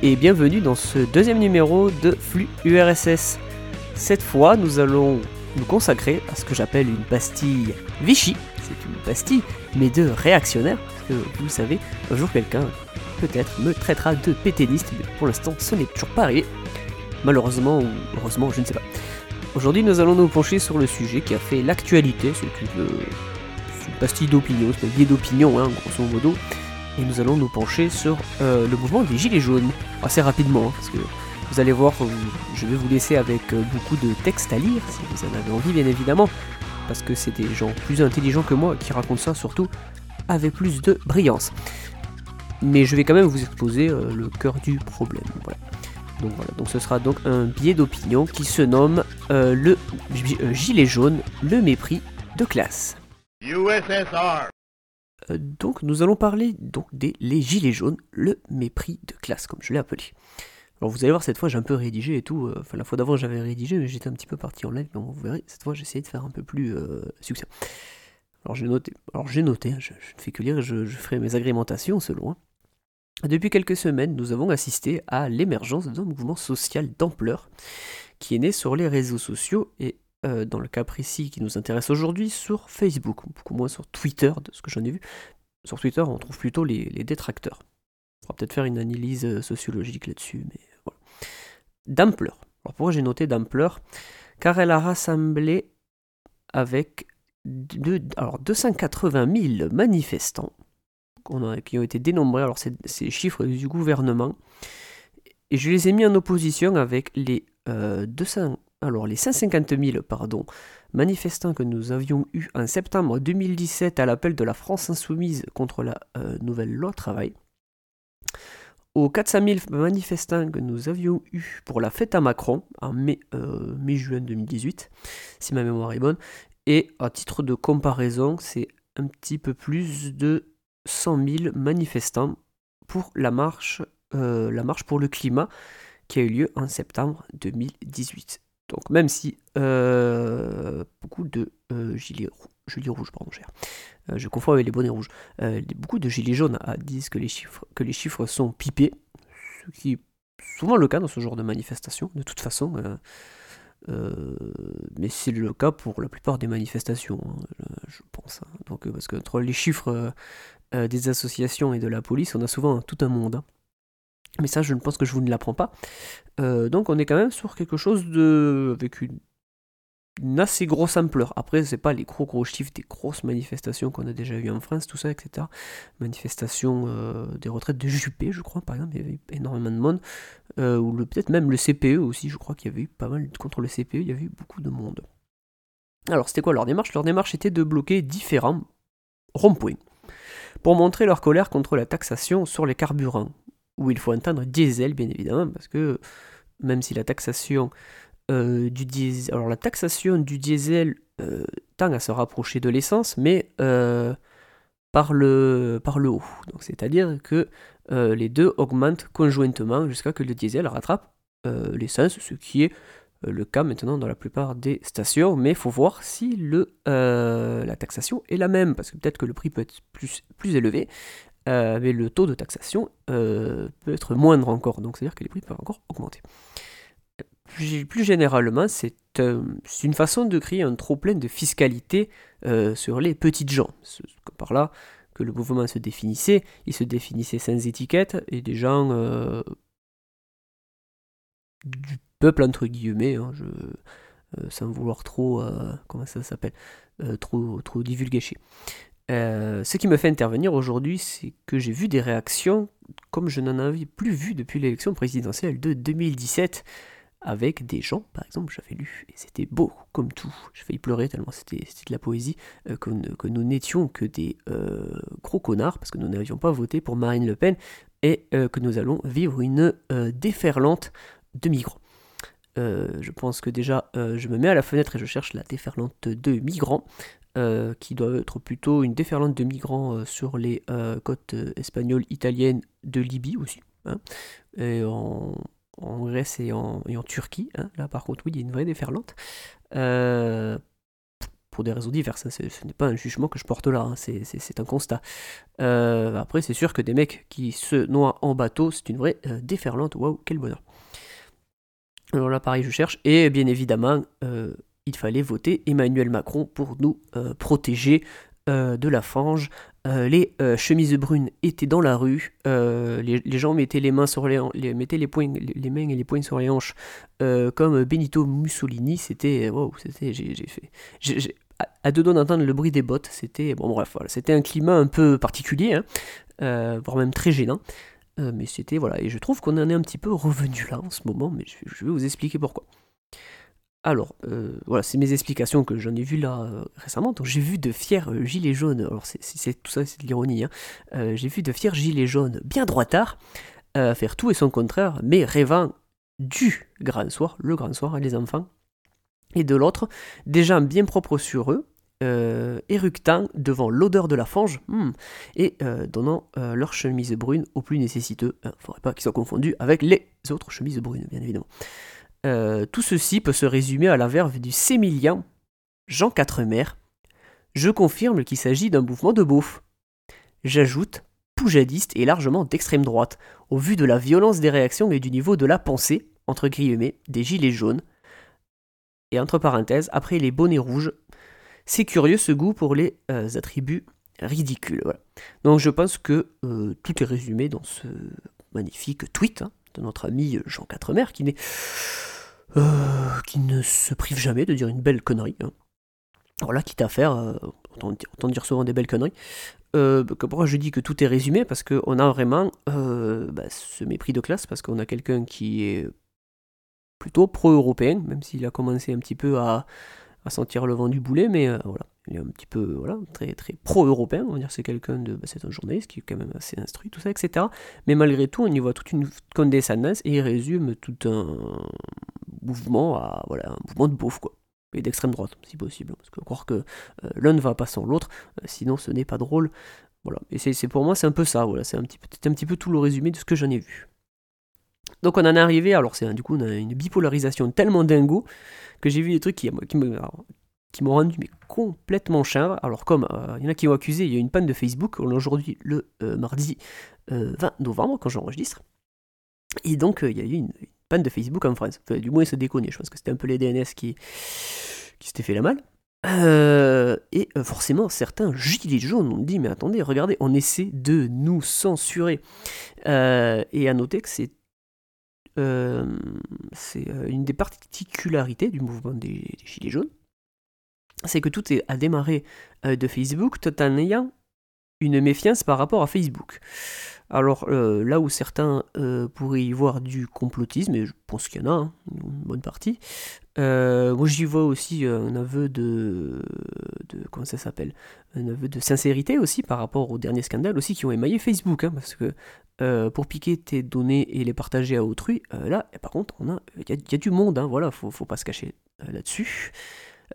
Et bienvenue dans ce deuxième numéro de Flux URSS. Cette fois, nous allons nous consacrer à ce que j'appelle une pastille Vichy. C'est une pastille, mais de réactionnaire, parce que vous savez, un jour quelqu'un peut-être me traitera de péténiste, mais pour l'instant ce n'est toujours pas arrivé. Malheureusement ou heureusement, je ne sais pas. Aujourd'hui, nous allons nous pencher sur le sujet qui a fait l'actualité, c'est une, euh, une pastille d'opinion, c'est un billet d'opinion, hein, grosso modo, et nous allons nous pencher sur euh, le mouvement des Gilets jaunes, assez rapidement, hein, parce que vous allez voir, euh, je vais vous laisser avec euh, beaucoup de textes à lire, si vous en avez envie bien évidemment, parce que c'est des gens plus intelligents que moi qui racontent ça, surtout avec plus de brillance. Mais je vais quand même vous exposer le cœur du problème. Donc voilà, donc ce sera donc un biais d'opinion qui se nomme le gi- gilet jaune, le mépris de classe. USSR. Euh, donc nous allons parler donc des les gilets jaunes, le mépris de classe comme je l'ai appelé. Alors vous allez voir cette fois j'ai un peu rédigé et tout, euh, enfin la fois d'avant j'avais rédigé mais j'étais un petit peu parti en live, mais vous verrez cette fois essayé de faire un peu plus euh, succinct. Alors j'ai noté, alors j'ai noté, hein, je, je ne fais que lire, je, je ferai mes agrémentations selon. hein. Depuis quelques semaines, nous avons assisté à l'émergence d'un mouvement social d'ampleur qui est né sur les réseaux sociaux et euh, dans le cas précis qui nous intéresse aujourd'hui sur Facebook, beaucoup moins sur Twitter de ce que j'en ai vu. Sur Twitter, on trouve plutôt les, les détracteurs. On pourra peut-être faire une analyse euh, sociologique là-dessus, mais voilà. D'ampleur. Alors pourquoi j'ai noté d'ampleur Car elle a rassemblé avec alors 280 000 manifestants qui ont été dénombrés. Alors c'est c'est chiffres du gouvernement. Et je les ai mis en opposition avec les euh, 200, alors les 150 000 pardon, manifestants que nous avions eus en septembre 2017 à l'appel de la France insoumise contre la euh, nouvelle loi travail, aux 400 000 manifestants que nous avions eus pour la fête à Macron en mai, euh, mai-juin 2018, si ma mémoire est bonne, et à titre de comparaison, c'est un petit peu plus de 100 000 manifestants pour la marche, euh, la marche pour le climat qui a eu lieu en septembre 2018. Donc même si euh, beaucoup de euh, gilets, rou- gilets rouges, pardon, euh, je confonds avec les bonnets rouges, beaucoup de gilets jaunes ah, disent que les, chiffres, que les chiffres sont pipés, ce qui est souvent le cas dans ce genre de manifestation, de toute façon. mais c'est le cas pour la plupart des manifestations, hein, je, pense. hein. Donc, parce que entre les chiffres des associations et de la police, on a souvent tout un monde. Mais ça, je ne pense que je vous ne l'apprends pas. Euh, donc, on est quand même sur quelque chose de. avec une, assez grosse ampleur. Après, c'est pas les gros gros chiffres des grosses manifestations qu'on a déjà eues en France, tout ça, etc. Manifestations euh, des retraites de Juppé, je crois, par exemple, il y avait énormément de monde. Euh, ou peut-être même le CPE aussi, je crois qu'il y avait eu pas mal contre le CPE, il y avait eu beaucoup de monde. Alors, c'était quoi leur démarche? Leur démarche était de bloquer différents ronds-points pour montrer leur colère contre la taxation sur les carburants, où il faut entendre diesel, bien évidemment, parce que même si la taxation euh, du diesel, alors la taxation du diesel euh, tend à se rapprocher de l'essence, mais euh, par le par le haut. Donc, c'est-à-dire que les deux augmentent conjointement jusqu'à que le diesel rattrape l'essence, ce qui est le cas maintenant dans la plupart des stations, mais il faut voir si le, la taxation est la même, parce que peut-être que le prix peut être plus, plus élevé, euh, mais le taux de taxation euh, peut être moindre encore, donc c'est-à-dire que les prix peuvent encore augmenter. Plus, généralement, c'est euh, c'est une façon de créer un trop-plein de fiscalité sur les petites gens. Par là que le mouvement se définissait, il se définissait sans étiquette, et des gens du peuple entre guillemets, hein, sans vouloir trop, comment ça s'appelle, trop, trop divulgacher. Euh, ce qui me fait intervenir aujourd'hui, c'est que j'ai vu des réactions comme je n'en avais plus vu depuis l'élection présidentielle de 2017, avec des gens, par exemple, j'avais lu, et c'était beau comme tout, j'ai failli pleurer tellement c'était de la poésie, euh, que, nous n'étions que des euh, gros connards, parce que nous n'avions pas voté pour Marine Le Pen, et que nous allons vivre une déferlante de migrants. Euh, je pense que déjà, euh, je me mets à la fenêtre et je cherche la déferlante de migrants, euh, qui doit être plutôt une déferlante de migrants sur les côtes espagnoles, italiennes, de Libye aussi, hein, en, Grèce et en, Turquie. hein. Là, par contre, oui, il y a une vraie déferlante. Pour des raisons diverses. hein. Ce n'est pas un jugement que je porte là, c'est un constat. Après, c'est sûr que des mecs qui se noient en bateau, c'est une vraie déferlante. Waouh, quel bonheur. Alors là, pareil, je cherche. Et bien évidemment, euh, il fallait voter Emmanuel Macron pour nous euh, protéger euh, de la fange. Les chemises brunes étaient dans la rue. Les, les gens mettaient les mains sur les, mettaient les poings, les, mains et les poings sur les hanches, comme Benito Mussolini. C'était, wow, c'était, j'ai, fait, j'ai- à, deux doigts d'entendre le bruit des bottes. C'était, bon bref, voilà, c'était un climat un peu particulier, hein, voire même très gênant. Euh, mais c'était voilà, et je trouve qu'on en est un petit peu revenu là en ce moment, mais je, vais vous expliquer pourquoi. Alors, euh, voilà, c'est mes explications que j'en ai vu là euh, récemment. Donc, j'ai vu de fiers gilets jaunes. Alors, c'est, tout ça, c'est de l'ironie. hein. J'ai vu de fiers gilets jaunes bien droitards faire tout et son contraire, mais rêvant du grand soir, le grand soir, hein, les enfants. Et de l'autre, des gens bien propres sur eux, euh, éructant devant l'odeur de la fange, hmm, et euh, donnant euh, leur chemise brune aux plus nécessiteux. Il ne faudrait pas qu'ils soient confondus avec les autres chemises brunes, bien évidemment. Euh, tout ceci peut se résumer à la verve du sémillant Jean Quatremer. Je confirme qu'il s'agit d'un mouvement de beauf. J'ajoute poujadiste et largement d'extrême droite, au vu de la violence des réactions et du niveau de la pensée, entre guillemets, des gilets jaunes. Et entre parenthèses, après les bonnets rouges, c'est curieux ce goût pour les euh, attributs ridicules. Donc je pense que euh, tout est résumé dans ce magnifique tweet hein, de notre ami Jean Quatremer, qui n'est euh, qui ne se prive jamais de dire une belle connerie. hein. Voilà, quitte à faire, autant, dire, souvent des belles conneries. Pourquoi je dis que tout est résumé Parce qu'on a vraiment bah, ce mépris de classe, parce qu'on a quelqu'un qui est plutôt pro-européen, même s'il a commencé un petit peu à, à sentir le vent du boulet, mais euh, voilà, il est un petit peu voilà, très, très pro-européen, on va dire c'est quelqu'un de, bah, c'est un journaliste qui est quand même assez instruit, tout ça, etc. Mais malgré tout, on y voit toute une condescendance et il résume tout un mouvement à voilà, un mouvement de beauf quoi. Et d'extrême droite, si possible. Parce que croire que euh, l'un ne va pas sans l'autre, euh, sinon ce n'est pas drôle. Voilà. Et c'est pour moi, c'est un peu ça. Voilà. C'est un, petit un petit peu tout le résumé de ce que j'en ai vu. Donc on en est arrivé, alors c'est du coup on a une bipolarisation tellement dingo que j'ai vu des trucs qui, m'ont rendu complètement chèvre. Alors comme euh, il y en a qui ont accusé, il y a une panne de Facebook, aujourd'hui le euh, mardi euh, 20 novembre quand j'enregistre. Et donc euh, il y a eu une, panne de Facebook en France. Du moins se déconner, je pense que c'était un peu les DNS qui, qui s'étaient fait la. Euh, et euh, forcément, certains gilets jaunes ont dit Mais attendez, regardez, on essaie de nous censurer. Euh, et à noter que c'est euh, c'est euh, une des particularités du mouvement des, Gilets jaunes, c'est que tout est, a démarré euh, de Facebook tout en ayant une méfiance par rapport à Facebook. Alors euh, là où certains euh, pourraient y voir du complotisme, et je pense qu'il y en a hein, une bonne partie, euh, moi j'y vois aussi un aveu de, comment ça s'appelle, un aveu de sincérité aussi par rapport aux derniers scandales aussi qui ont émaillé Facebook, hein, parce que euh, pour piquer tes données et les partager à autrui, euh, là, par contre, on a, il y, a- du monde, hein, voilà, faut, faut pas se cacher euh, là-dessus.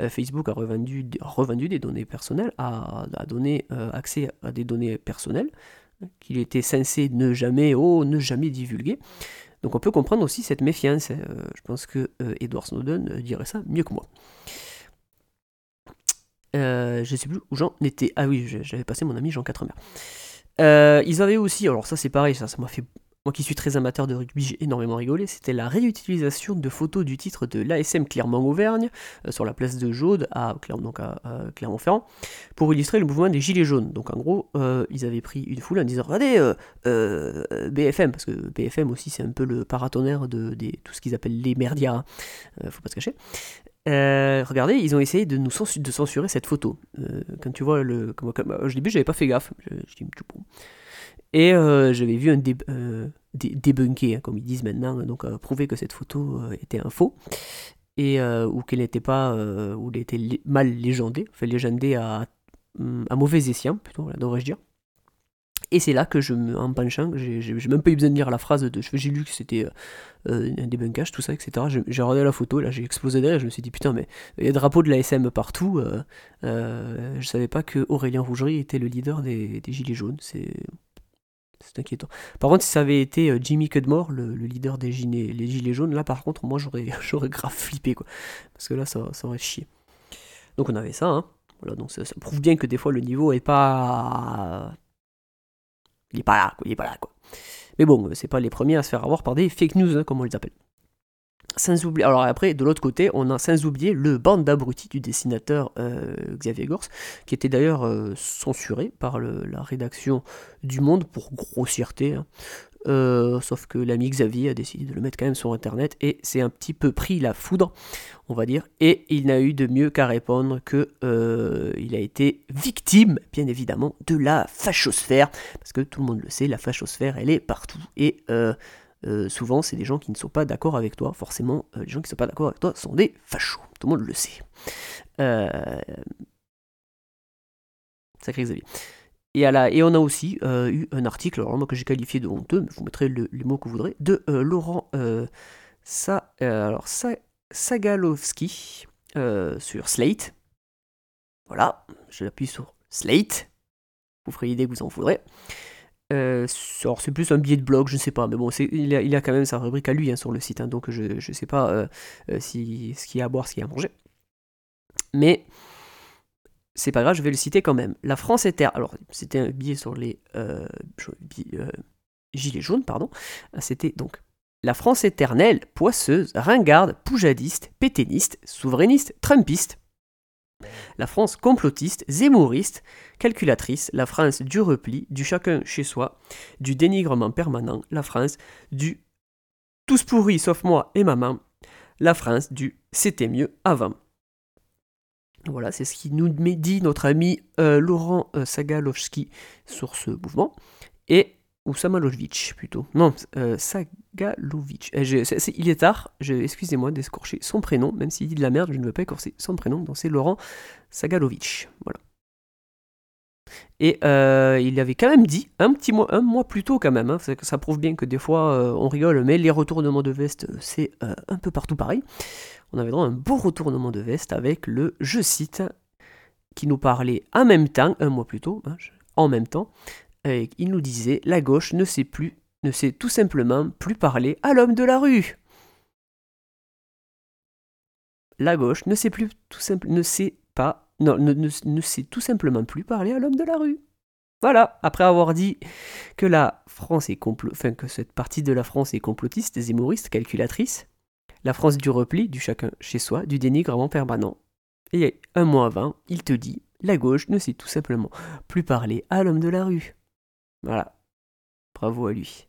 Euh, Facebook a revendu, revendu des données personnelles, a, a donné euh, accès à des données personnelles euh, qu'il était censé ne jamais, oh, ne jamais divulguer. Donc on peut comprendre aussi cette méfiance. euh, je pense que euh, Edward Snowden euh, dirait ça mieux que moi. Euh, je sais plus où j'en étais. Ah oui, j'avais passé mon ami Jean Quatremer. Ils avaient aussi, alors ça c'est pareil, ça m'a fait. Moi qui suis très amateur de rugby, j'ai énormément rigolé. C'était la réutilisation de photos du titre de l'ASM Clermont-Auvergne euh, sur la place de Jaude à, donc à, Clermont-Ferrand pour illustrer le mouvement des Gilets jaunes. Donc en gros, euh, ils avaient pris une foule en disant Regardez, euh, BFM, parce que BFM aussi c'est un peu le paratonnerre de, tout ce qu'ils appellent les merdias, hein. Faut pas se cacher. Regardez, ils ont essayé de nous de censurer cette photo. Euh, quand tu vois le. Au début, j'avais pas fait gaffe. Je, je dis, bon. Et euh, j'avais vu un dé, euh, dé- débunker, hein, comme ils disent maintenant, donc euh, prouver que cette photo était un faux. Et, ou qu'elle n'était pas. ou était mal légendée, enfin légendée à, hum, à mauvais escient, plutôt, voilà, devrais-je dire. Et c'est là que je me, en penchant, j'ai même pas eu besoin de lire la phrase de. J'ai lu que c'était un débunkage, tout ça, etc. J'ai- regardé la photo, là j'ai explosé derrière, je me suis dit putain, mais il y a des drapeaux de la SM partout. euh, euh, je savais pas que Aurélien Rougerie était le leader des, des Gilets jaunes. C'est. C'est inquiétant. Par contre, si ça avait été euh, Jimmy Cudmore, le, le leader des gilets, les gilets jaunes, là par contre, moi j'aurais j'aurais grave flippé quoi. Parce que là, ça, ça aurait chié. Donc on avait ça, hein. Voilà, donc ça, prouve bien que des fois le niveau est pas. Il est pas là, quoi. Il est pas là, quoi. Mais bon, c'est pas les premiers à se faire avoir par des fake news, hein, comme on les appelle. Sans oublier, alors après, de l'autre côté, on a sans oublier le bande d'abrutis du dessinateur euh, Xavier Gors, qui était d'ailleurs euh, censuré par la rédaction du Monde pour grossièreté. hein. Euh, sauf que l'ami Xavier a décidé de le mettre quand même sur Internet et c'est un petit peu pris la foudre, on va dire. Et il n'a eu de mieux qu'à répondre que il a été victime, bien évidemment, de la fachosphère, parce que tout le monde le sait, la fachosphère, elle est partout et euh, souvent, c'est des gens qui ne sont pas d'accord avec toi. Forcément, euh, les gens qui ne sont pas d'accord avec toi sont des fachos. Tout le monde le sait. Euh, Sacré Xavier. Et, à et on a aussi euh, eu un article, alors moi que j'ai qualifié de honteux, mais vous mettrez le- les mots que vous voudrez, de Laurent Sa, alors, Sa- Sagalovski euh, sur Slate. Voilà, je appuie sur Slate. Vous ferez l'idée que vous en voudrez. Euh, c'est plus un billet de blog, je ne sais pas, mais bon, il a, quand même sa rubrique à lui hein, sur le site, hein, donc je ne sais pas euh, euh, si, ce qu'il y a à boire, ce qu'il y a à manger. Mais c'est pas grave, je vais le citer quand même. La France est. Alors, c'était un billet sur les gilets jaunes, pardon. C'était donc la France éternelle, poisseuse, ringarde, poujadiste, péténiste, souverainiste, trumpiste. La France complotiste, zémouriste, calculatrice, la France du repli, du chacun chez soi, du dénigrement permanent, la France du tous pourris sauf moi et maman, la France du c'était mieux avant. Voilà, c'est ce qui nous dit notre ami euh, Laurent euh, Sagalovski sur ce mouvement. Et, ou Samalovic plutôt. Non, euh, Sagalovic. C'est- il est tard, excusez-moi d'escorcher son prénom, même s'il dit de la merde, je ne veux pas écorcer son prénom, donc c'est Laurent Sagalovic. Voilà. Et euh, il avait quand même dit, un petit mois, un mois plus tôt quand même, hein, ça prouve bien que des fois euh, on rigole, mais les retournements de veste, euh, c'est euh, un peu partout pareil. On avait droit un beau retournement de veste avec le je cite qui nous parlait en même temps, un mois plus tôt, hein, en même temps, et il nous disait la gauche ne sait plus, ne sait tout simplement plus parler à l'homme de la rue. La gauche ne sait plus tout simple, ne sait pas, ne, sait tout simplement plus parler à l'homme de la rue. Voilà, après avoir dit que la France est que cette partie de la France est complotiste, zémoriste, calculatrice, la France du repli, du chacun chez soi, du dénigrement permanent. Et un mois avant, il te dit la gauche ne sait tout simplement plus parler à l'homme de la rue. Voilà. Bravo à lui.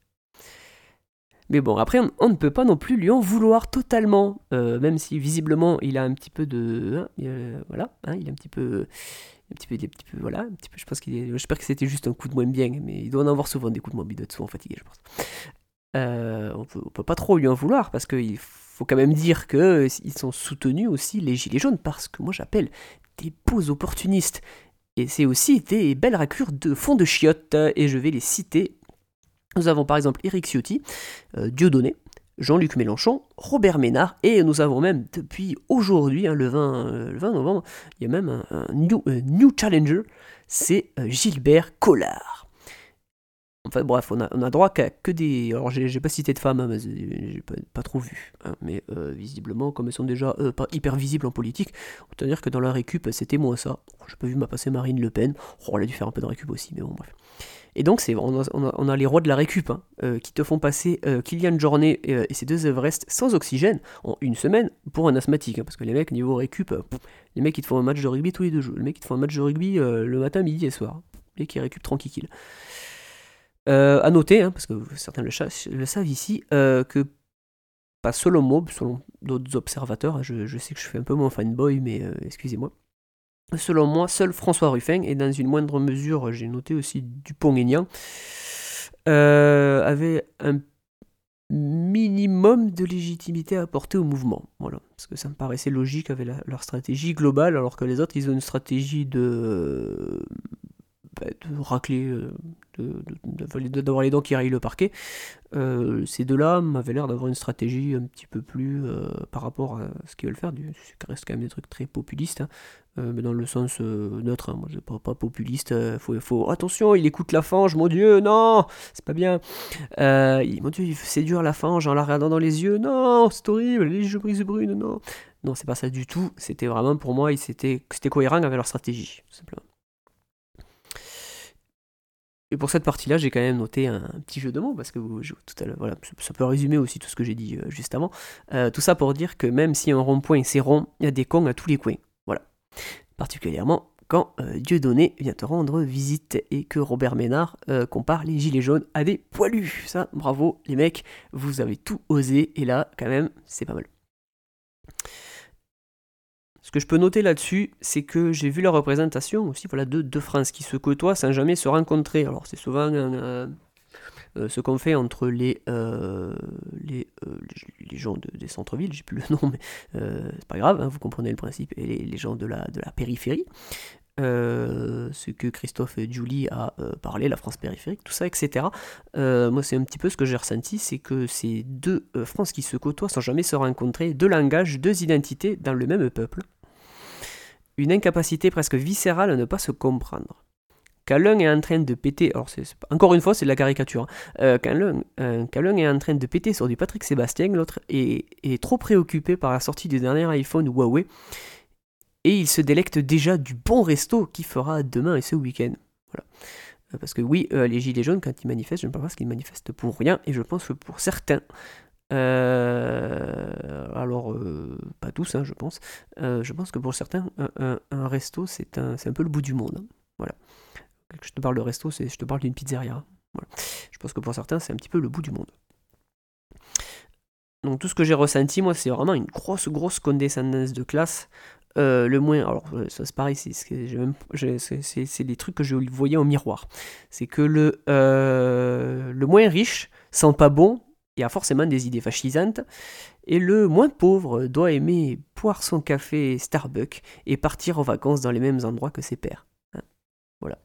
Mais bon, après, on, ne peut pas non plus lui en vouloir totalement, euh, même si visiblement il a un petit peu de, hein, euh, voilà, hein, il a un petit peu, un petit peu, des petits peu, voilà, un petit peu. Je pense qu'il est, j'espère que c'était juste un coup de moins bien, mais il doit en avoir souvent des coups de moins bien, il doit être souvent fatigué, je pense. Euh, on peut, on peut pas trop lui en vouloir parce qu'il faut quand même dire que euh, ils sont soutenus aussi les gilets jaunes parce que moi j'appelle des beaux opportunistes et c'est aussi des belles raclures de fond de chiottes et je vais les citer. Nous avons par exemple Éric Ciotti, euh, Dieudonné, Jean-Luc Mélenchon, Robert Ménard et nous avons même depuis aujourd'hui, hein, le, 20, euh, le 20 novembre, il y a même un, un new, challenger, c'est euh, Gilbert Collard. Enfin bref, on a, droit qu'à que des... Alors j'ai pas cité de femmes, hein, j'ai pas, trop vu. hein, mais euh, visiblement, comme elles sont déjà euh, pas hyper visibles en politique, peut dire que dans la récup, c'était moins ça. Oh, j'ai pas vu ma passer Marine Le Pen. Oh, elle a dû faire un peu de récup aussi, mais bon bref. Et donc c'est on a, les rois de la récup hein, euh, qui te font passer euh, Kylian Jornet et ses deux Everest sans oxygène en une semaine pour un asthmatique. parce que les mecs, niveau récup, les mecs ils te font un match de rugby tous les deux jours. Les mecs ils te font un match de rugby le matin, midi et soir. Et qui récup tranquille. Euh, à noter, hein, parce que certains le, savent ici, euh, que, pas selon moi, selon d'autres observateurs, hein, je, sais que je fais un peu mon fanboy, mais euh, excusez-moi. Selon moi, seul François Ruffin, et dans une moindre mesure, j'ai noté aussi Dupont-Aignan, avait un minimum de légitimité à apporter au mouvement. Voilà. Parce que ça me paraissait logique avec leur stratégie globale, alors que les autres, ils ont une stratégie de, de racler, euh, d'avoir les dents qui rayent le parquet. Euh, ces deux-là m'avaient l'air d'avoir une stratégie un petit peu plus euh, par rapport à ce qu'ils veulent faire. Du, ça reste quand même des trucs très populistes, hein. Mais dans le sens neutre. hein. Moi, je pas, pas populiste. attention, il écoute la fange, mon Dieu, non, c'est pas bien. Mon Dieu, il séduire la fange en la regardant dans les yeux, non, c'est horrible, les yeux brise brunes, non. Non, c'est pas ça du tout. C'était vraiment pour moi, c'était cohérent avec leur stratégie, tout simplement. Et pour cette partie-là, j'ai quand même noté un, petit jeu de mots, parce que tout à voilà, ça peut résumer aussi tout ce que j'ai dit euh, juste avant. Euh, tout ça pour dire que même si un rond-point c'est rond, il y a des cons à tous les coins. Voilà. Particulièrement quand euh, Dieudonné vient te rendre visite et que Robert Ménard compare les gilets jaunes à des poilus. Ça, bravo les mecs, vous avez tout osé, et là, quand même, c'est pas mal. Ce que je peux noter là-dessus, c'est que j'ai vu la représentation aussi de deux France qui se côtoient sans jamais se rencontrer. Alors c'est souvent euh, euh, ce qu'on fait entre les, euh, les, les, gens des centres-villes, j'ai plus le nom, mais c'est pas grave, hein, vous comprenez le principe, et les, gens de la, de la périphérie. ce que Christophe et Julie a parlé, la France périphérique, tout ça, etc. moi, c'est un petit peu ce que j'ai ressenti, c'est que ces deux France qui se côtoient sans jamais se rencontrer, deux langages, deux identités dans le même peuple une incapacité presque viscérale à ne pas se comprendre. Quand l'un est en train de péter, encore une fois c'est de la caricature, hein. euh, l'un, euh, est en train de péter sur du Patrick Sébastien, l'autre est, trop préoccupé par la sortie du dernier iPhone Huawei, et il se délecte déjà du bon resto qu'il fera demain et ce week-end. Voilà. Euh, parce que oui, les gilets jaunes, quand ils manifestent, je ne pense pas qu'ils manifestent pour rien, et je pense que pour certains, euh, alors, euh, pas tous, hein, je pense. Euh, je pense que pour certains, un, resto, c'est un, un, peu le bout du monde. Hein. Voilà. je te parle de resto, c'est, je te parle d'une pizzeria. Hein. Je pense que pour certains, c'est un petit peu le bout du monde. Donc tout ce que j'ai ressenti, moi, c'est vraiment une grosse, grosse condescendance de classe. le moins, alors ça c'est pareil, c'est, des trucs que je voyais au miroir. C'est que le, le moins riche sent pas bon il y a forcément des idées fascisantes, et le moins pauvre doit aimer boire son café Starbucks et partir en vacances dans les mêmes endroits que ses pères. Hein. voilà.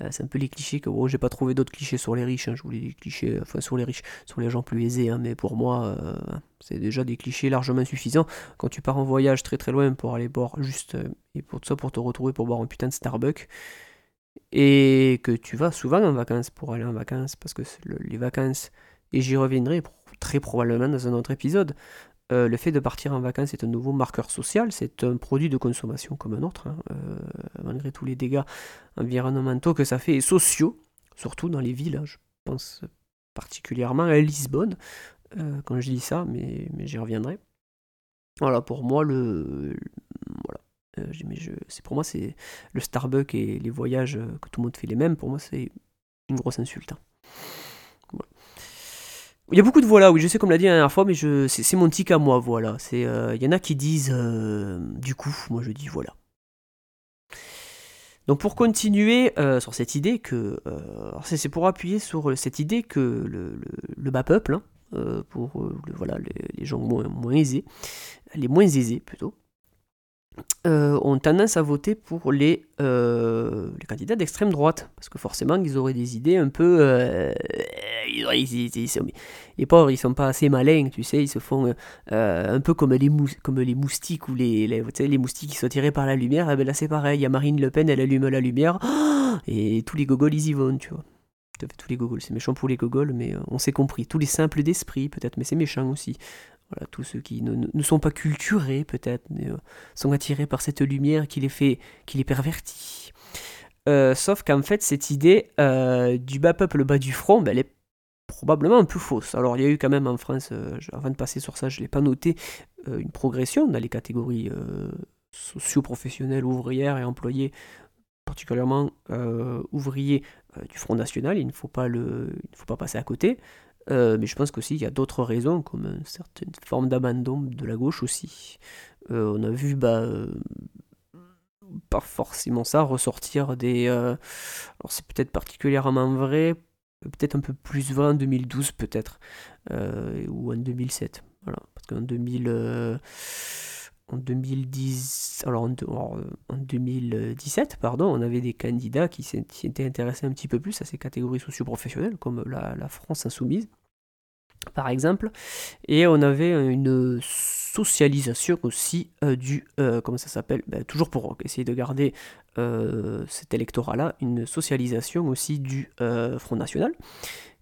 Euh, c'est un peu les clichés que bon, j'ai pas trouvé d'autres clichés sur les riches. Hein. je voulais des clichés, enfin sur les riches, sur les gens plus aisés, hein. mais pour moi, euh, c'est déjà des clichés largement suffisants. Quand tu pars en voyage très très loin pour aller boire juste euh, et pour tout ça pour te retrouver pour boire un putain de Starbucks, et que tu vas souvent en vacances pour aller en vacances, parce que les vacances et j'y reviendrai très probablement dans un autre épisode. Euh, le fait de partir en vacances est un nouveau marqueur social, c'est un produit de consommation comme un autre, hein. euh, malgré tous les dégâts environnementaux que ça fait, et sociaux, surtout dans les villes. Hein. je pense particulièrement à Lisbonne, euh, quand je dis ça, mais, j'y reviendrai. Voilà, pour moi, le. voilà. pour moi, c'est le Starbucks et les voyages que tout le monde fait les mêmes. Pour moi, c'est une grosse insulte. Il y a beaucoup de voilà, oui, je sais comme l'a dit la dernière fois, mais c'est, mon tic à moi, voilà. C'est, euh, il y en a qui disent euh, du coup, moi je dis voilà. Donc pour continuer euh, sur cette idée que, c'est, pour appuyer sur cette idée que le, bas peuple, hein, pour voilà les, gens moins aisés, les moins aisés plutôt, euh, ont tendance à voter pour les, euh, les candidats d'extrême droite. Parce que forcément, ils auraient des idées un peu. Euh, les pauvres, ils sont pas assez malins, tu sais, ils se font un peu comme les, comme les moustiques ou les, les, les moustiques qui sont tirés par la lumière. Eh ben là, c'est pareil, il y a Marine Le Pen, elle allume la lumière, et tous les gogoles, ils y vont, tu vois. Tous les gogoles, c'est méchant pour les gogoles, mais on s'est compris. Tous les simples d'esprit, peut-être, mais c'est méchant aussi. Voilà, tous ceux qui ne, sont pas culturés, peut-être, euh, sont attirés par cette lumière qui les fait, qui les pervertit. Euh, sauf qu'en fait, cette idée euh, du bas peuple, le bas du front, ben, elle est probablement un peu fausse. Alors, il y a eu quand même en France, avant de passer sur ça, je ne l'ai pas noté, une progression dans les catégories socio-professionnelles, ouvrières et employées, particulièrement ouvriers du Front National. Il ne faut pas, le, il ne faut pas passer à côté. Euh, mais je pense qu'aussi il y a d'autres raisons, comme une certaine forme d'abandon de la gauche aussi. Euh, on a vu, bah, euh, pas forcément ça, ressortir des... alors c'est peut-être particulièrement vrai, peut-être un peu plus vrai en 2012 peut-être, ou en 2007. Voilà, parce qu'en 2000 en 2010, alors en, 2017, pardon, on avait des candidats qui s'étaient intéressés un petit peu plus à ces catégories socio-professionnelles, comme la, France insoumise, par exemple, et on avait une socialisation aussi euh, du, euh, comment ça s'appelle, ben, toujours pour essayer de garder euh, cet électorat-là, une socialisation aussi du Front National,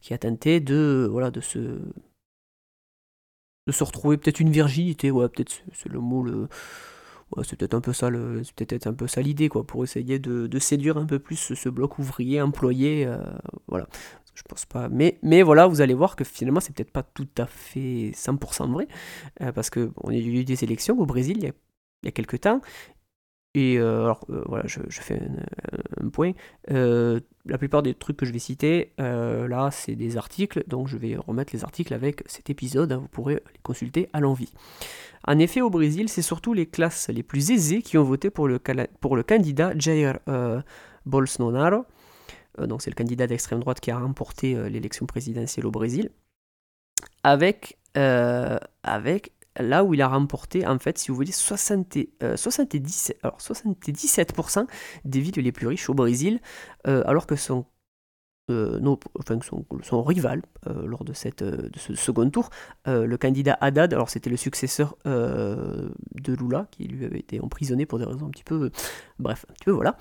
qui a tenté de, voilà, de se de se retrouver peut-être une virginité, ouais, peut-être c'est le mot, le, c'est peut-être un peu ça, c'est peut-être un peu ça l'idée, quoi, pour essayer de, séduire un peu plus ce, bloc ouvrier employé, euh, voilà. Je pense pas, mais, mais voilà, vous allez voir que finalement c'est peut-être pas tout à fait 100% vrai, euh, parce que on a eu des élections au Brésil il y a, il y a quelques temps, et euh, alors euh, voilà, je, fais un, point. Euh, la plupart des trucs que je vais citer, là, c'est des articles, donc je vais remettre les articles avec cet épisode, hein, vous pourrez les consulter à l'envie. En effet, au Brésil, c'est surtout les classes les plus aisées qui ont voté pour le, pour le candidat Jair Bolsonaro. donc c'est le candidat d'extrême droite qui a remporté l'élection présidentielle au Brésil. Avec, avec là où il a remporté, en fait, si vous voulez, 70, 77, euh, alors 77% des villes les plus riches au Brésil, euh, alors que son, euh, rival lors de, ce second tour, le candidat Haddad, alors c'était le successeur de Lula, qui lui avait été emprisonné pour des raisons un petit peu, bref, un petit peu voilà.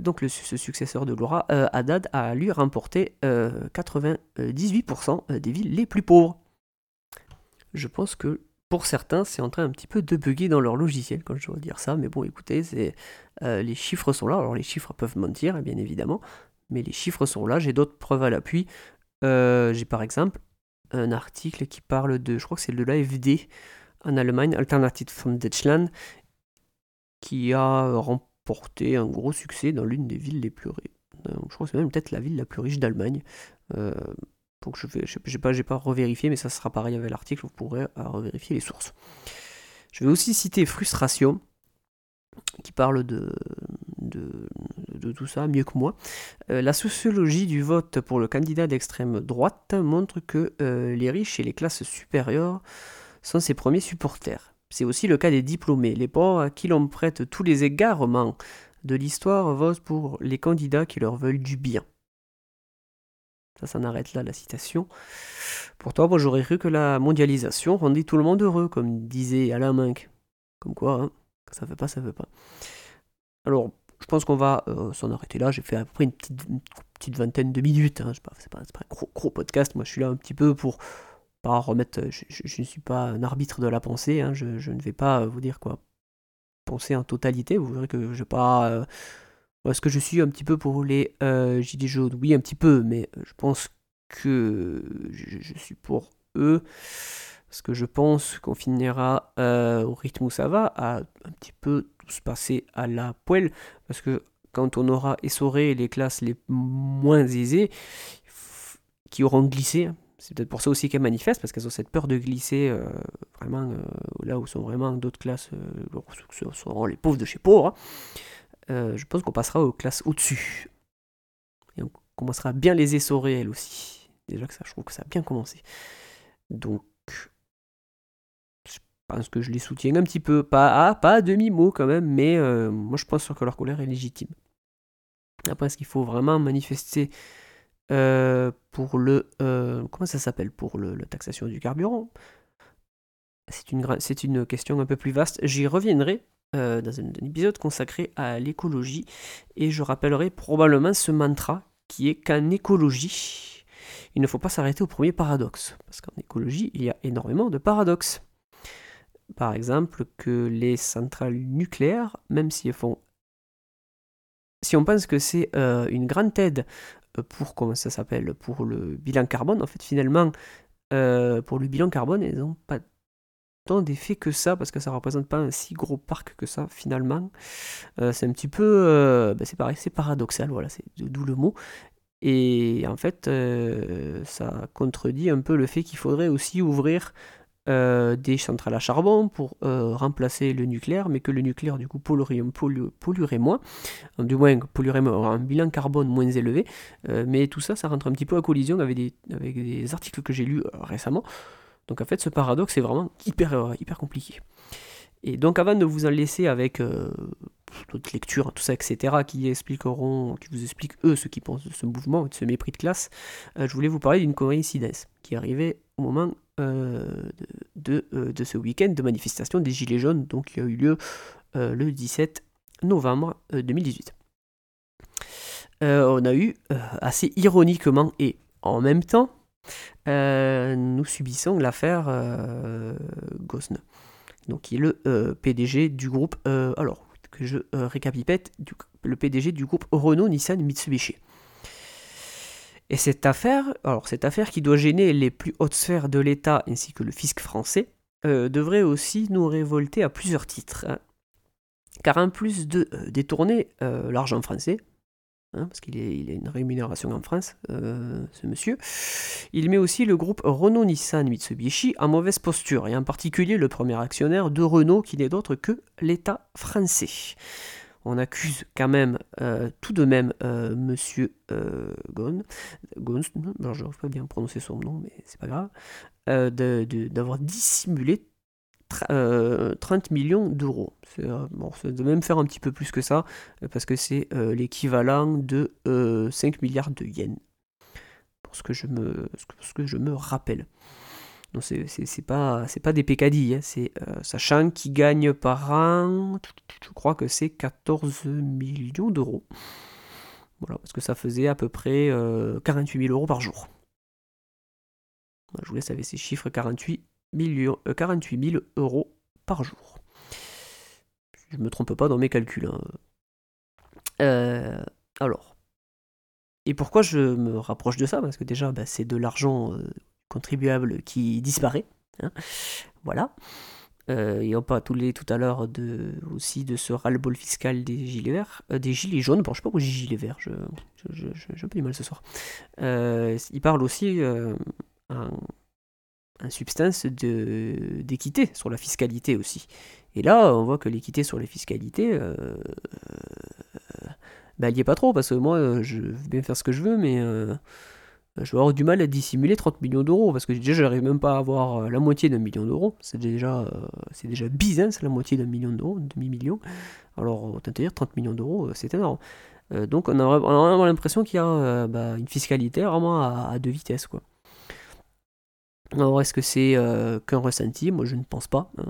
Donc le, ce successeur de Lula, Haddad, a lui remporté 98% des villes les plus pauvres je pense que pour certains, c'est en train un petit peu de bugger dans leur logiciel quand je dois dire ça. Mais bon, écoutez, euh, les chiffres sont là. Alors les chiffres peuvent mentir, hein, bien évidemment, mais les chiffres sont là. J'ai d'autres preuves à l'appui. Euh, j'ai par exemple un article qui parle de, je crois que c'est de l'AFD en Allemagne, Alternative von Deutschland, qui a remporté un gros succès dans l'une des villes les plus riches. Euh, je crois que c'est même peut-être la ville la plus riche d'Allemagne. Donc je vais, j'ai pas, pas revérifié, mais ça sera pareil avec l'article, vous pourrez euh, revérifier les sources. Je vais aussi citer Frustration, qui parle de, de, tout ça mieux que moi. Euh, la sociologie du vote pour le candidat d'extrême droite montre que euh, les riches et les classes supérieures sont ses premiers supporters. C'est aussi le cas des diplômés. Les pauvres à qui l'on prête tous les égarements de l'histoire votent pour les candidats qui leur veulent du bien. Ça s'en arrête là, la citation. Pourtant, moi j'aurais cru que la mondialisation rendait tout le monde heureux, comme disait Alain Minck. Comme quoi, hein, ça veut pas, ça veut pas. Alors, je pense qu'on va euh, s'en arrêter là. J'ai fait à peu près une petite, vingtaine de minutes. Hein. C'est pas, un gros, gros, podcast. Moi, je suis là un petit peu pour pas remettre. Je, ne suis pas un arbitre de la pensée. Hein. Je, ne vais pas vous dire quoi penser en totalité. Vous verrez que je vais pas. Euh, est-ce que je suis un petit peu pour les euh, Gilets jaunes? Oui, un petit peu, mais euh, je pense que je, suis pour eux. Parce que je pense qu'on finira euh, au rythme où ça va, à un petit peu tout se passer à la poêle. Parce que quand on aura essoré les classes les moins aisées, qui auront glissé, hein, c'est peut-être pour ça aussi qu'elles manifestent, parce qu'elles ont cette peur de glisser vraiment là où sont vraiment d'autres classes, ce seront les pauvres de chez pauvres. Hein. Euh, je pense qu'on passera aux classes au-dessus. Et on commencera à bien les essorer, elles aussi. Déjà que ça, je trouve que ça a bien commencé. Donc, je pense que je les soutiens un petit peu. Pas à, pas à demi-mot quand même, mais euh, moi je pense que leur colère est légitime. Après, est-ce qu'il faut vraiment manifester euh, pour le. comment ça s'appelle? Pour le, la taxation du carburant? C'est une, c'est une question un peu plus vaste. J'y reviendrai euh, dans un, épisode consacré à l'écologie et je rappellerai probablement ce mantra qui est qu'en écologie, il ne faut pas s'arrêter au premier paradoxe, parce qu'en écologie, il y a énormément de paradoxes. Par exemple, que les centrales nucléaires, même si elles font... Si on pense que c'est euh, une grande aide pour, comment ça s'appelle, pour le bilan carbone, en fait, finalement, euh, pour le bilan carbone, elles n'ont pas d'effet que ça, parce que ça représente pas un si gros parc que ça finalement. Euh, c'est un petit peu, euh, ben, c'est paradoxal, voilà, c'est d'où le mot. Et en fait, euh, ça contredit un peu le fait qu'il faudrait aussi ouvrir des centrales à charbon pour remplacer le nucléaire, mais que le nucléaire du coup polluerait, moins, du moins polluerait moins, un bilan carbone moins élevé. mais tout ça, ça rentre un petit peu à collision des, avec des articles que j'ai lus récemment donc en fait, ce paradoxe est vraiment hyper, euh, hyper compliqué. Et donc avant de vous en laisser avec euh, d'autres lectures, tout ça, etc., qui expliqueront, qui vous expliquent eux ce qu'ils pensent de ce mouvement, de ce mépris de classe, euh, je voulais vous parler d'une coïncidence qui arrivait au moment de, de, ce week-end de manifestation des Gilets jaunes, donc qui a eu lieu le 17 novembre 2018. on a eu assez ironiquement et en même temps nous subissons l'affaire Gosne, donc qui est le PDG du groupe, alors que je récapitule, le PDG du groupe Renault Nissan Mitsubishi. Et cette affaire, alors cette affaire qui doit gêner les plus hautes sphères de l'État ainsi que le fisc français, euh, devrait aussi nous révolter à plusieurs titres. Hein. Car en plus de euh, détourner euh, l'argent français, hein, parce qu'il a une rémunération en France, ce monsieur, il met aussi le groupe Renault-Nissan Mitsubishi en mauvaise posture, et en particulier le premier actionnaire de Renault qui n'est d'autre que l'État français. On accuse quand même euh, tout de même euh, Monsieur euh, Gon, je n'arrive pas bien prononcer son nom, mais c'est pas grave, d'avoir dissimulé 30 millions d'euros. C'est de même faire un petit peu plus que ça, parce que c'est l'équivalent de 5 milliards de yens, pour ce que je me, ce que. Donc c'est pas, des pécadilles, hein. c'est euh, sachant qu'ils gagnent par an, je crois que c'est 14 millions d'euros. Voilà, parce que ça faisait à peu près 48 euh, 000 euros par jour. Je vous laisse avec ces chiffres, 48, millions, 48 000 euros par jour. Je ne me trompe pas dans mes calculs. Hein. Euh, alors, et pourquoi je me rapproche de ça? Parce que déjà, bah, c'est de l'argent contribuable qui disparaît. Hein. Voilà. Euh, et on parle tout, à l'heure de, aussi de ce ras-le-bol fiscal des gilets verts, euh, des gilets jaunes. Bon, je sais pas pourquoi j'ai gilets verts, j'ai je, je, un du mal ce soir. Euh, il parle aussi en, substance d'équité sur la fiscalité aussi. Et là, on voit que l'équité sur les fiscalités, bah, il n'y est pas trop, parce que moi, je veux bien faire ce que je veux, mais je vais avoir du mal à dissimuler 30 millions d'euros parce que déjà j'arrive même pas à avoir euh, la moitié d'un million d'euros. C'est déjà, euh, c'est déjà bizarre, c'est la moitié d'un million d'euros, demi-million. Alors, autant te dire 30 millions d'euros, euh, c'est énorme. donc on a, vraiment l'impression qu'il y a bah, une fiscalité vraiment à, deux vitesses. Quoi. Alors est-ce que c'est qu'un ressenti Moi je ne pense pas. Hein.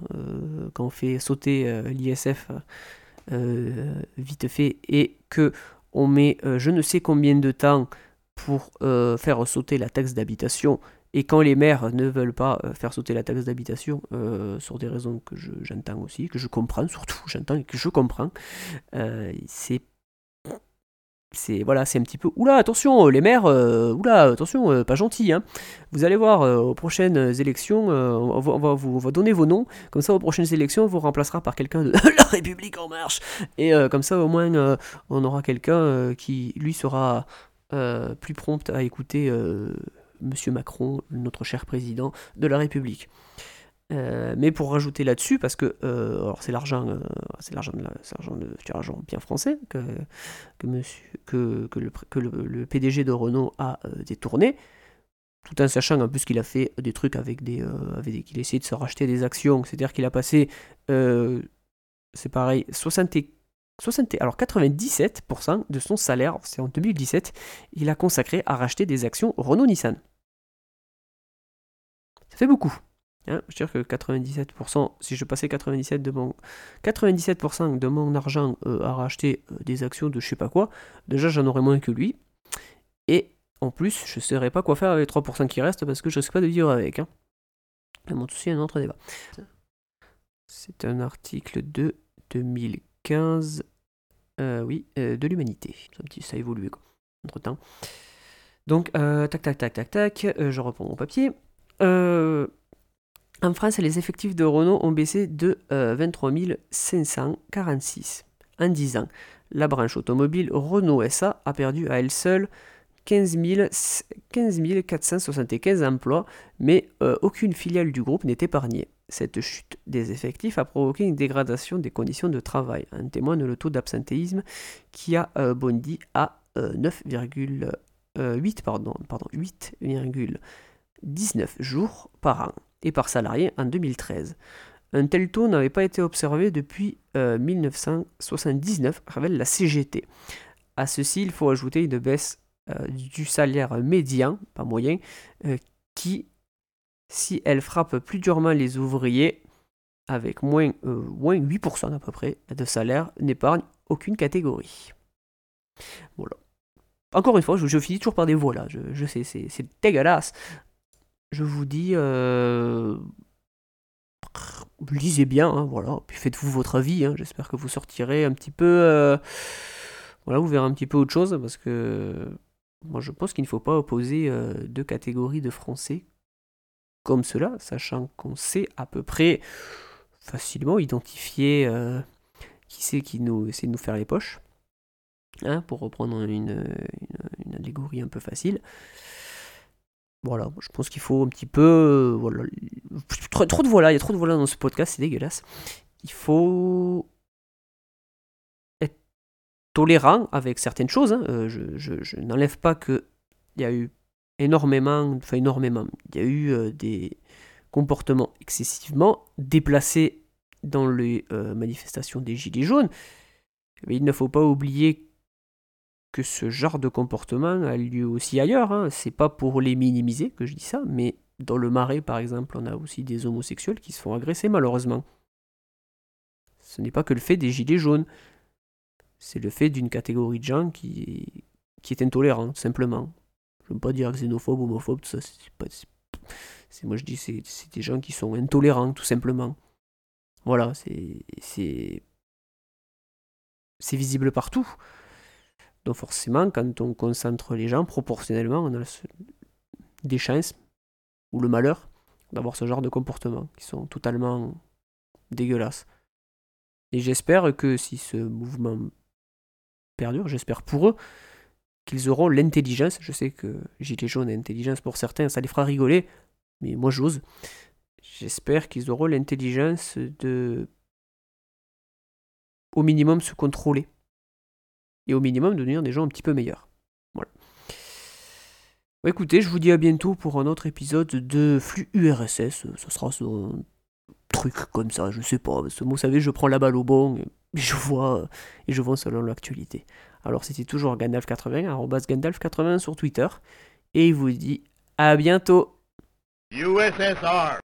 quand on fait sauter l'ISF vite fait et que on met je ne sais combien de temps pour euh, faire sauter la taxe d'habitation. Et quand les maires ne veulent pas euh, faire sauter la taxe d'habitation, euh, sur des raisons que j'entends aussi, que je comprends surtout, j'entends et que je comprends, c'est c'est voilà, c'est un petit peu oula attention les maires oula attention pas gentil hein. Vous allez voir aux prochaines élections on va, vous on donner vos noms comme ça aux prochaines élections on vous remplacera par quelqu'un de la République en marche et comme ça au moins on aura quelqu'un qui lui sera euh, plus prompte à écouter euh, Monsieur Macron, notre cher président de la République. Euh, mais pour rajouter là-dessus, parce que alors c'est l'argent, c'est l'argent, de, l'argent bien français que que, le, PDG de Renault a détourné, tout en sachant en plus qu'il a fait des trucs avec des, qu'il a essayé de se racheter des actions, c'est-à-dire qu'il a passé, c'est pareil, 64 alors 97% de son salaire, c'est en 2017, il a consacré à racheter des actions Renault-Nissan. Ça fait beaucoup. Hein. je veux dire que 97%, si je passais 97% de mon, 97% de mon argent euh, à racheter euh, des actions de je sais pas quoi, déjà j'en aurais moins que lui. Et en plus, je ne saurais pas quoi faire avec les 3% qui restent parce que je ne sais pas de vivre avec. Hein. Mais bon, ceci un autre débat. C'est un article de 2000 15, euh, oui, euh, de l'humanité. Ça a évolué entre temps. Donc, euh, tac, tac, tac, tac, tac, je reprends mon papier. En France, les effectifs de Renault ont baissé de 23 546 en 10 ans. La branche automobile Renault SA a perdu à elle seule 15, 15 475 emplois, mais aucune filiale du groupe n'est épargnée. Cette chute des effectifs a provoqué une dégradation des conditions de travail. En témoigne le taux d'absentéisme qui a euh, bondi à 9,8 euh, pardon, pardon, 8,19 jours par an et par salarié en 2013. Un tel taux n'avait pas été observé depuis 1979, euh, révèle la CGT. À ceci, il faut ajouter une baisse du salaire médian, pas moyen, qui si elle frappe plus durement les ouvriers, avec moins, 8% euh, à peu près de salaire, n'épargne aucune catégorie. Encore une fois, je, finis toujours par des voilà. Je, je sais, c'est dégueulasse. Je vous dis, euh, lisez bien, hein, voilà, puis faites-vous votre avis, hein. j'espère que vous sortirez un petit peu, euh, voilà, vous verrez un petit peu autre chose, parce que moi je pense qu'il ne faut pas opposer euh, deux catégories de français comme cela, sachant qu'on sait à peu près facilement identifier qui c'est qui nous essaie de nous faire les poches, hein, pour reprendre une allégorie un peu facile. Voilà, je pense qu'il faut un petit peu. euh, voilà, trop, de voilà, il y a trop de voilà dans ce podcast, c'est dégueulasse. Il faut être tolérant avec certaines choses. hein. Euh, je n'enlève pas que il y a eu énormément, enfin énormément, il y a eu euh, des comportements excessivement déplacés dans les manifestations des Gilets jaunes. Mais il ne faut pas oublier que ce genre de comportement a lieu aussi ailleurs. Hein. C'est pas pour les minimiser que je dis ça, mais dans le marais, par exemple, on a aussi des homosexuels qui se font agresser, malheureusement. Ce n'est pas que le fait des gilets jaunes. C'est le fait d'une catégorie de gens qui, qui est intolérante, simplement. Je ne veux pas dire xénophobe, homophobe, tout ça. C'est pas, c'est- moi, je dis c'est c'est des gens qui sont intolérants, tout simplement. Voilà, c'est c'est c'est visible partout. Donc forcément, quand on concentre les gens, proportionnellement, on a des chances, ou le malheur, d'avoir ce genre de comportements qui sont totalement dégueulasses. Et j'espère que si ce mouvement perdure, j'espère pour eux qu'ils auront l'intelligence, je sais que Gilets jaunes et intelligence pour certains, ça les fera rigoler, mais moi j'ose. J'espère qu'ils auront l'intelligence de au minimum se contrôler et au minimum devenir des gens un petit peu meilleurs. Voilà. Écoutez, je vous dis à bientôt pour un autre épisode de Flux URSS. Ce sera un truc comme ça, je sais pas. Vous savez, je prends la balle au bon et je vois et je vois selon l'actualité. Alors c'était toujours Gandalf80, arrobas Gandalf80 sur Twitter. Et il vous dit à bientôt USSR.